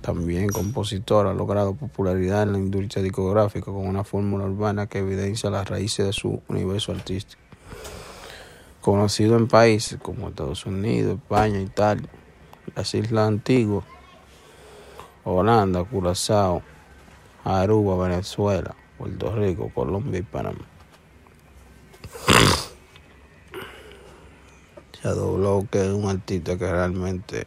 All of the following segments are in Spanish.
También compositor, ha logrado popularidad en la industria discográfica con una fórmula urbana que evidencia las raíces de su universo artístico. Conocido en países como Estados Unidos, España, Italia, las Islas Antiguas, Holanda, Curazao, Aruba, Venezuela, Puerto Rico, Colombia y Panamá. Shadow Blow, que es un artista que realmente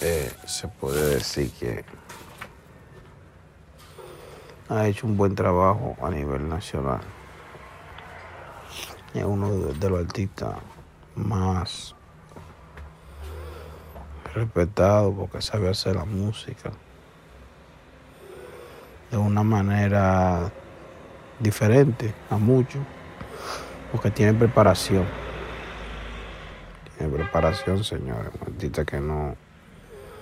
Eh, se puede decir que ha hecho un buen trabajo a nivel nacional. Es uno de, los artistas más respetados porque sabe hacer la música de una manera diferente a muchos, porque tiene preparación. Tiene preparación, señores. Un artista que no